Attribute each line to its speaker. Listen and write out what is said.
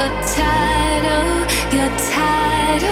Speaker 1: You're tired